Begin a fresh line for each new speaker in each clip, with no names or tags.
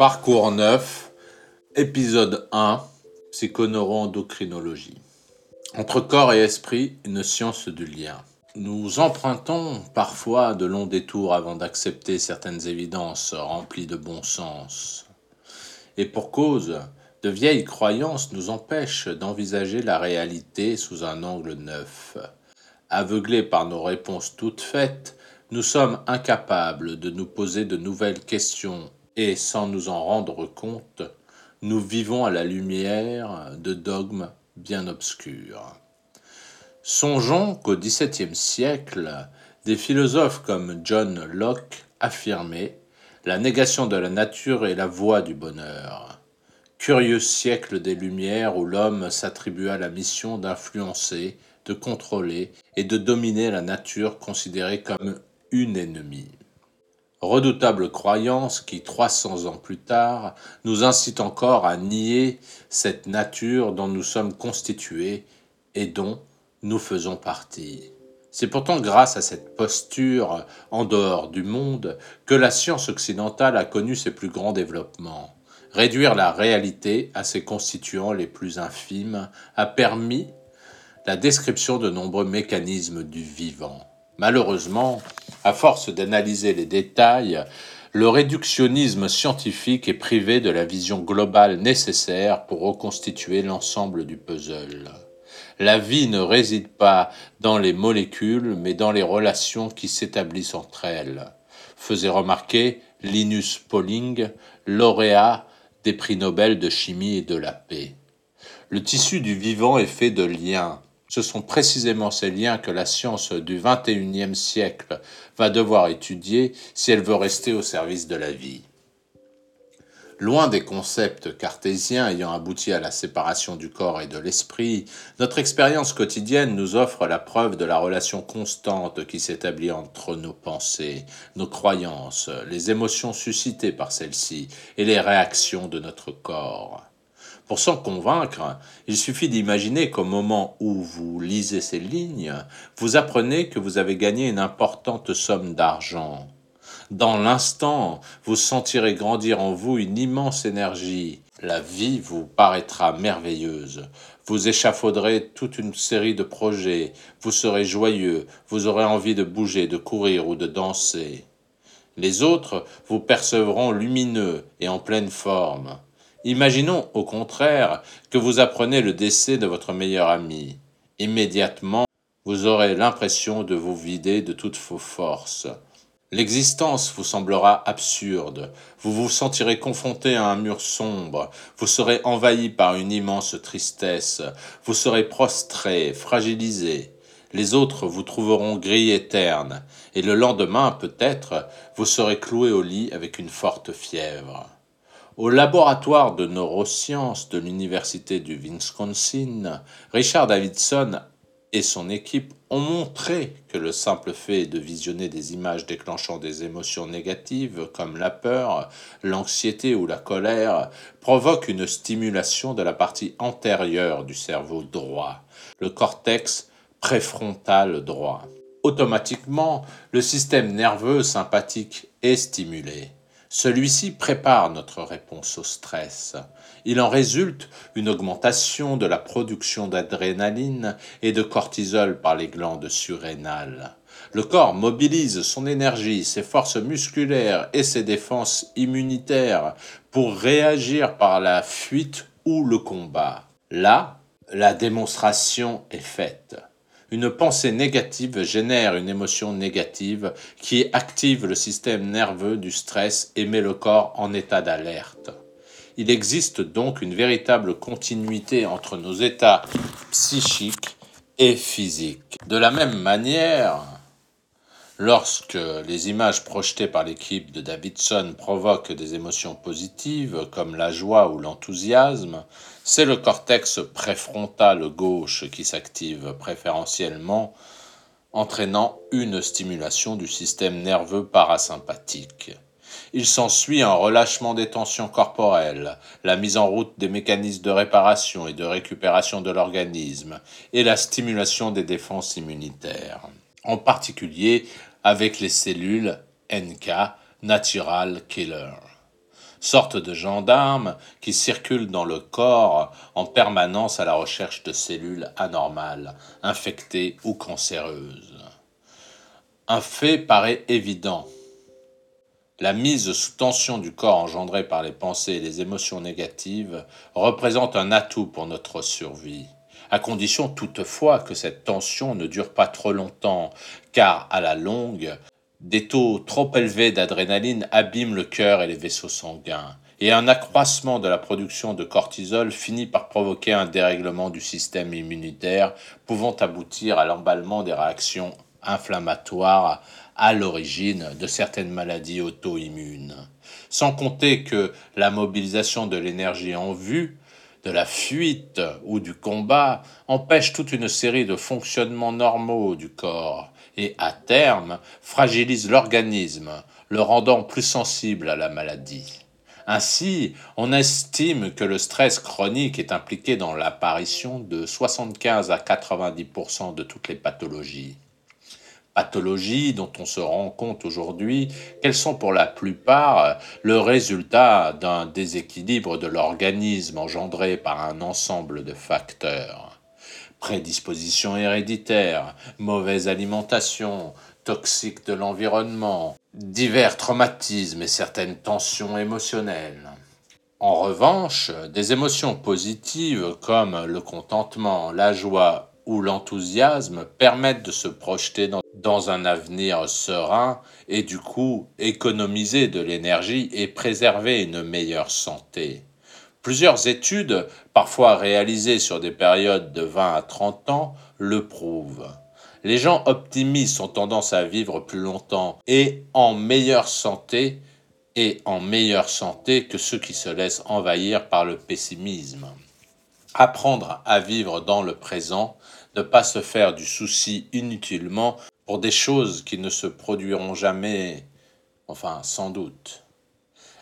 Parcours 9, épisode 1, psychoneuroendocrinologie. Entre corps et esprit, une science du lien. Nous empruntons parfois de longs détours avant d'accepter certaines évidences remplies de bon sens. Et pour cause, de vieilles croyances nous empêchent d'envisager la réalité sous un angle neuf. Aveuglés par nos réponses toutes faites, nous sommes incapables de nous poser de nouvelles questions et, sans nous en rendre compte, nous vivons à la lumière de dogmes bien obscurs. Songeons qu'au XVIIe siècle, des philosophes comme John Locke affirmaient La négation de la nature est la voie du bonheur. Curieux siècle des Lumières où l'homme s'attribua la mission d'influencer, de contrôler et de dominer la nature considérée comme une ennemie. Redoutable croyance qui, 300 ans plus tard, nous incite encore à nier cette nature dont nous sommes constitués et dont nous faisons partie. C'est pourtant grâce à cette posture en dehors du monde que la science occidentale a connu ses plus grands développements. Réduire la réalité à ses constituants les plus infimes a permis la description de nombreux mécanismes du vivant. Malheureusement, à force d'analyser les détails, le réductionnisme scientifique est privé de la vision globale nécessaire pour reconstituer l'ensemble du puzzle. La vie ne réside pas dans les molécules, mais dans les relations qui s'établissent entre elles, faisait remarquer Linus Pauling, lauréat des prix Nobel de chimie et de la paix. Le tissu du vivant est fait de liens. Ce sont précisément ces liens que la science du XXIe siècle va devoir étudier si elle veut rester au service de la vie. Loin des concepts cartésiens ayant abouti à la séparation du corps et de l'esprit, notre expérience quotidienne nous offre la preuve de la relation constante qui s'établit entre nos pensées, nos croyances, les émotions suscitées par celles-ci et les réactions de notre corps. Pour s'en convaincre, il suffit d'imaginer qu'au moment où vous lisez ces lignes, vous apprenez que vous avez gagné une importante somme d'argent dans l'instant, vous sentirez grandir en vous une immense énergie. La vie vous paraîtra merveilleuse. Vous échafauderez toute une série de projets. Vous serez joyeux. Vous aurez envie de bouger, de courir ou de danser. Les autres vous percevront lumineux et en pleine forme. Imaginons au contraire que vous apprenez le décès de votre meilleur ami. Immédiatement, vous aurez l'impression de vous vider de toutes vos forces. L'existence vous semblera absurde, vous vous sentirez confronté à un mur sombre, vous serez envahi par une immense tristesse, vous serez prostré, fragilisé. Les autres vous trouveront gris et terne, et le lendemain, peut-être, vous serez cloué au lit avec une forte fièvre. Au laboratoire de neurosciences de l'Université du Wisconsin, Richard Davidson et son équipe ont montré que le simple fait de visionner des images déclenchant des émotions négatives comme la peur, l'anxiété ou la colère provoque une stimulation de la partie antérieure du cerveau droit, le cortex préfrontal droit. Automatiquement, le système nerveux sympathique est stimulé. Celui-ci prépare notre réponse au stress. Il en résulte une augmentation de la production d'adrénaline et de cortisol par les glandes surrénales. Le corps mobilise son énergie, ses forces musculaires et ses défenses immunitaires pour réagir par la fuite ou le combat. Là, la démonstration est faite. Une pensée négative génère une émotion négative qui active le système nerveux du stress et met le corps en état d'alerte. Il existe donc une véritable continuité entre nos états psychiques et physiques. De la même manière, Lorsque les images projetées par l'équipe de Davidson provoquent des émotions positives comme la joie ou l'enthousiasme, c'est le cortex préfrontal gauche qui s'active préférentiellement, entraînant une stimulation du système nerveux parasympathique. Il s'ensuit un relâchement des tensions corporelles, la mise en route des mécanismes de réparation et de récupération de l'organisme, et la stimulation des défenses immunitaires. En particulier avec les cellules NK, Natural Killer. sorte de gendarme qui circule dans le corps en permanence à la recherche de cellules anormales, infectées ou cancéreuses. Un fait paraît évident. La mise sous tension du corps engendrée par les pensées et les émotions négatives représente un atout pour notre survie, à condition toutefois que cette tension ne dure pas trop longtemps, car à la longue, des taux trop élevés d'adrénaline abîment le cœur et les vaisseaux sanguins, et un accroissement de la production de cortisol finit par provoquer un dérèglement du système immunitaire, pouvant aboutir à l'emballement des réactions inflammatoires à l'origine de certaines maladies auto-immunes. Sans compter que la mobilisation de l'énergie en vue, de la fuite ou du combat empêche toute une série de fonctionnements normaux du corps, et à terme fragilise l'organisme, le rendant plus sensible à la maladie. Ainsi, on estime que le stress chronique est impliqué dans l'apparition de 75 à 90% de toutes les pathologies. Pathologies dont on se rend compte aujourd'hui qu'elles sont pour la plupart le résultat d'un déséquilibre de l'organisme engendré par un ensemble de facteurs? Prédisposition héréditaire, mauvaise alimentation, toxique de l'environnement, divers traumatismes et certaines tensions émotionnelles. En revanche, des émotions positives comme le contentement, la joie ou l'enthousiasme permettent de se projeter dans, dans, un avenir serein et du coup économiser de l'énergie et préserver une meilleure santé. Plusieurs études, parfois réalisées sur des périodes de 20 à 30 ans, le prouvent. Les gens optimistes ont tendance à vivre plus longtemps et en meilleure santé et en meilleure santé que ceux qui se laissent envahir par le pessimisme. Apprendre à vivre dans le présent, ne pas se faire du souci inutilement pour des choses qui ne se produiront jamais, enfin sans doute.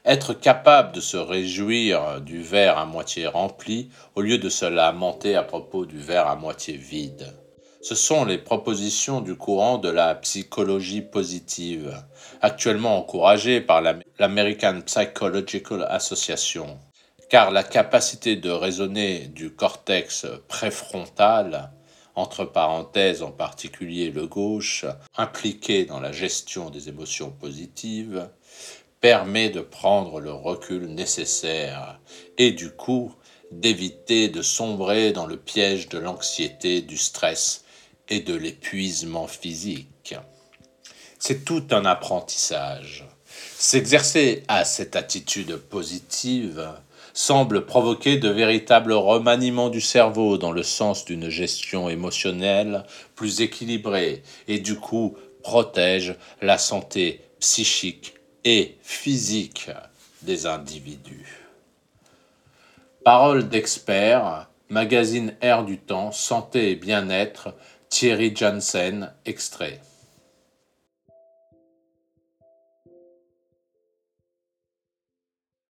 Être capable de se réjouir du verre à moitié rempli au lieu de se lamenter à propos du verre à moitié vide. Ce sont les propositions du courant de la psychologie positive, actuellement encouragée par l'American Psychological Association, car la capacité de raisonner du cortex préfrontal, entre parenthèses en particulier le gauche, impliqué dans la gestion des émotions positives, permet de prendre le recul nécessaire et du coup d'éviter de sombrer dans le piège de l'anxiété, du stress et de l'épuisement physique. C'est tout un apprentissage. S'exercer à cette attitude positive semble provoquer de véritables remaniements du cerveau dans le sens d'une gestion émotionnelle plus équilibrée et du coup protège la santé psychique et physique des individus. Parole d'expert, magazine Air du Temps, Santé et Bien-être, Thierry Janssen, extrait.